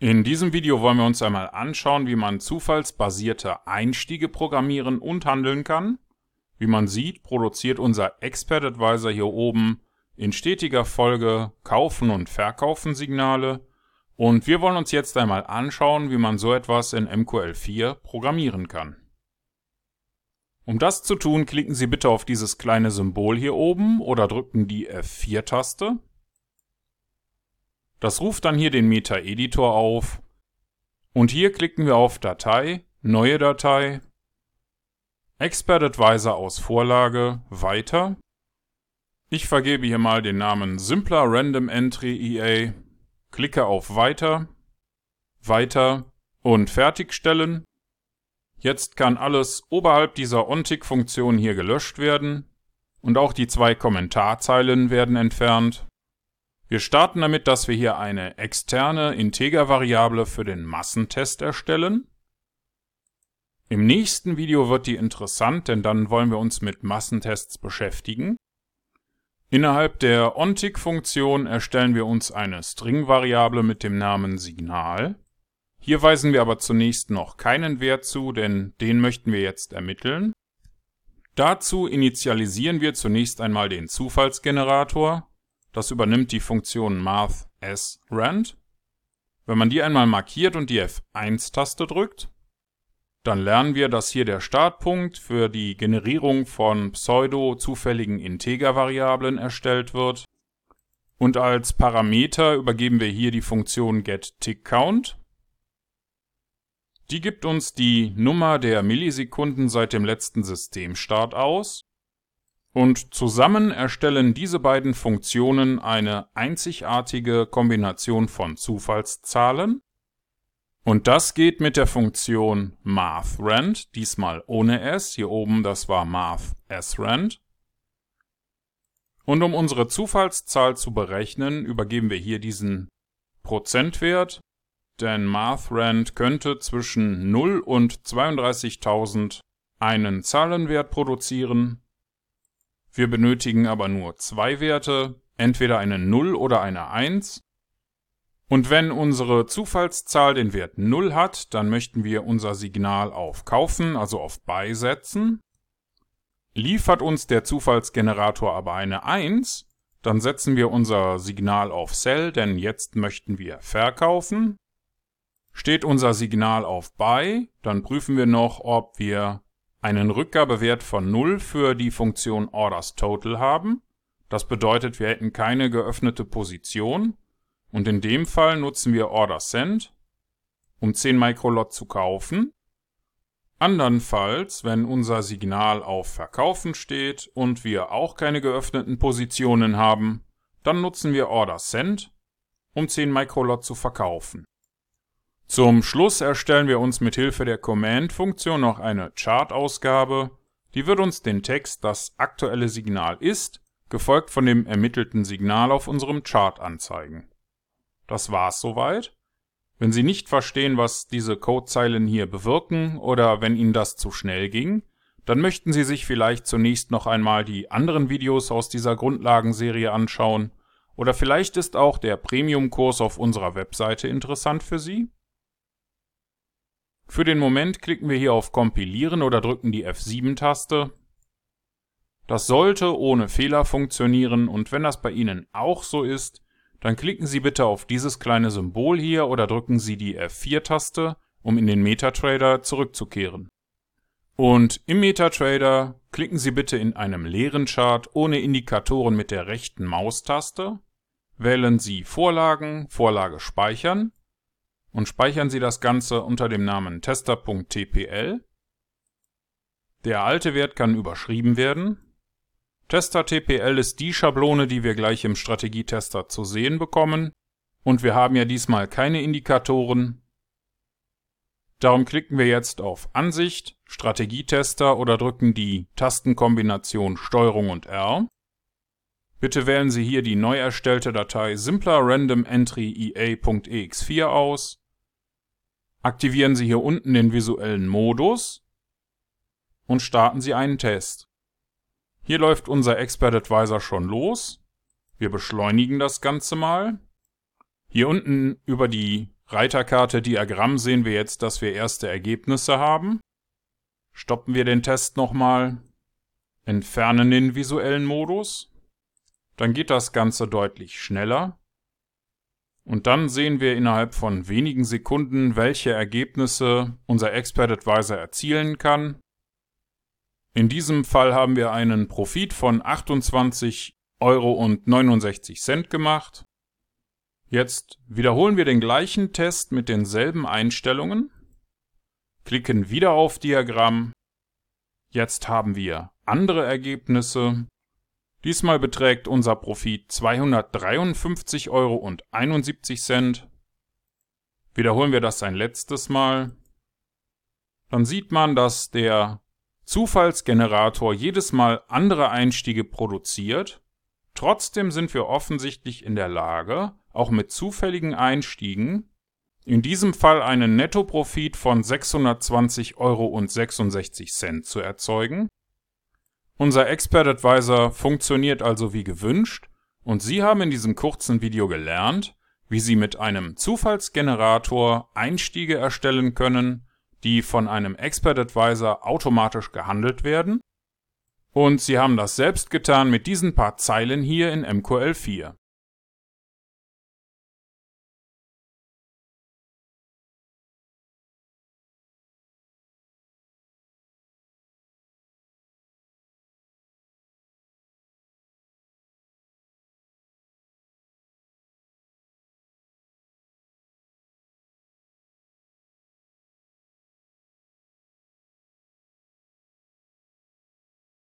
In diesem Video wollen wir uns einmal anschauen, wie man zufallsbasierte Einstiege programmieren und handeln kann. Wie man sieht, produziert unser Expert Advisor hier oben in stetiger Folge Kaufen und Verkaufen Signale. Und wir wollen uns jetzt einmal anschauen, wie man so etwas in MQL4 programmieren kann. Um das zu tun, klicken Sie bitte auf dieses kleine Symbol hier oben oder drücken die F4-Taste. Das ruft dann hier den Meta-Editor auf. Und hier klicken wir auf Datei, Neue Datei, Expert Advisor aus Vorlage, Weiter. Ich vergebe hier mal den Namen Simpler Random Entry EA, klicke auf Weiter, Weiter und Fertigstellen. Jetzt kann alles oberhalb dieser OnTick-Funktion hier gelöscht werden und auch die zwei Kommentarzeilen werden entfernt. Wir starten damit, dass wir hier eine externe Integer-Variable für den Massentest erstellen. Im nächsten Video wird die interessant, denn dann wollen wir uns mit Massentests beschäftigen. Innerhalb der onTick-Funktion erstellen wir uns eine String-Variable mit dem Namen Signal. Hier weisen wir aber zunächst noch keinen Wert zu, denn den möchten wir jetzt ermitteln. Dazu initialisieren wir zunächst einmal den Zufallsgenerator. Das übernimmt die Funktion math_s_rand. Wenn man die einmal markiert und die F1-Taste drückt, dann lernen wir, dass hier der Startpunkt für die Generierung von pseudo-zufälligen Integer-Variablen erstellt wird. Und als Parameter übergeben wir hier die Funktion getTickCount. Die gibt uns die Nummer der Millisekunden seit dem letzten Systemstart aus und zusammen erstellen diese beiden Funktionen eine einzigartige Kombination von Zufallszahlen. Und das geht mit der Funktion mathRand, diesmal ohne s, hier oben das war math_srand. Und um unsere Zufallszahl zu berechnen, übergeben wir hier diesen Prozentwert, denn mathRand könnte zwischen 0 und 32.000 einen Zahlenwert produzieren wir benötigen aber nur zwei Werte, entweder eine 0 oder eine 1. Und wenn unsere Zufallszahl den Wert 0 hat, dann möchten wir unser Signal auf Kaufen, also auf Buy setzen. Liefert uns der Zufallsgenerator aber eine 1, dann setzen wir unser Signal auf Sell, denn jetzt möchten wir verkaufen. Steht unser Signal auf Buy, dann prüfen wir noch, ob wir einen Rückgabewert von 0 für die Funktion OrdersTotal haben. Das bedeutet, wir hätten keine geöffnete Position. Und in dem Fall nutzen wir OrderSend, um 10 Microlot zu kaufen. Andernfalls, wenn unser Signal auf Verkaufen steht und wir auch keine geöffneten Positionen haben, dann nutzen wir OrderSend, um 10 Microlot zu verkaufen. Zum Schluss erstellen wir uns mit Hilfe der Command-Funktion noch eine Chart-Ausgabe. Die wird uns den Text das aktuelle Signal ist, gefolgt von dem ermittelten Signal auf unserem Chart anzeigen. Das war's soweit. Wenn Sie nicht verstehen, was diese Codezeilen hier bewirken oder wenn Ihnen das zu schnell ging, dann möchten Sie sich vielleicht zunächst noch einmal die anderen Videos aus dieser Grundlagenserie anschauen oder vielleicht ist auch der Premium-Kurs auf unserer Webseite interessant für Sie. Für den Moment klicken wir hier auf Kompilieren oder drücken die F7-Taste. Das sollte ohne Fehler funktionieren und wenn das bei Ihnen auch so ist, dann klicken Sie bitte auf dieses kleine Symbol hier oder drücken Sie die F4-Taste, um in den MetaTrader zurückzukehren. Und im MetaTrader klicken Sie bitte in einem leeren Chart ohne Indikatoren mit der rechten Maustaste, wählen Sie Vorlagen, Vorlage speichern und speichern Sie das Ganze unter dem Namen tester.tpl. Der alte Wert kann überschrieben werden. Tester.tpl ist die Schablone, die wir gleich im Strategietester zu sehen bekommen. Und wir haben ja diesmal keine Indikatoren. Darum klicken wir jetzt auf Ansicht, Strategietester oder drücken die Tastenkombination STRG und R. Bitte wählen Sie hier die neu erstellte Datei simpler random entry ea.ex4 aus Aktivieren Sie hier unten den visuellen Modus und starten Sie einen Test. Hier läuft unser Expert Advisor schon los. Wir beschleunigen das Ganze mal. Hier unten über die Reiterkarte Diagramm sehen wir jetzt, dass wir erste Ergebnisse haben. Stoppen wir den Test nochmal, entfernen den visuellen Modus. Dann geht das Ganze deutlich schneller. Und dann sehen wir innerhalb von wenigen Sekunden, welche Ergebnisse unser Expert Advisor erzielen kann. In diesem Fall haben wir einen Profit von 28,69 Euro gemacht. Jetzt wiederholen wir den gleichen Test mit denselben Einstellungen, klicken wieder auf Diagramm. Jetzt haben wir andere Ergebnisse. Diesmal beträgt unser Profit 253,71 Euro. Wiederholen wir das ein letztes Mal. Dann sieht man, dass der Zufallsgenerator jedes Mal andere Einstiege produziert. Trotzdem sind wir offensichtlich in der Lage, auch mit zufälligen Einstiegen, in diesem Fall einen Nettoprofit von 620,66 Euro zu erzeugen. Unser Expert Advisor funktioniert also wie gewünscht und Sie haben in diesem kurzen Video gelernt, wie Sie mit einem Zufallsgenerator Einstiege erstellen können, die von einem Expert Advisor automatisch gehandelt werden. Und Sie haben das selbst getan mit diesen paar Zeilen hier in MQL4.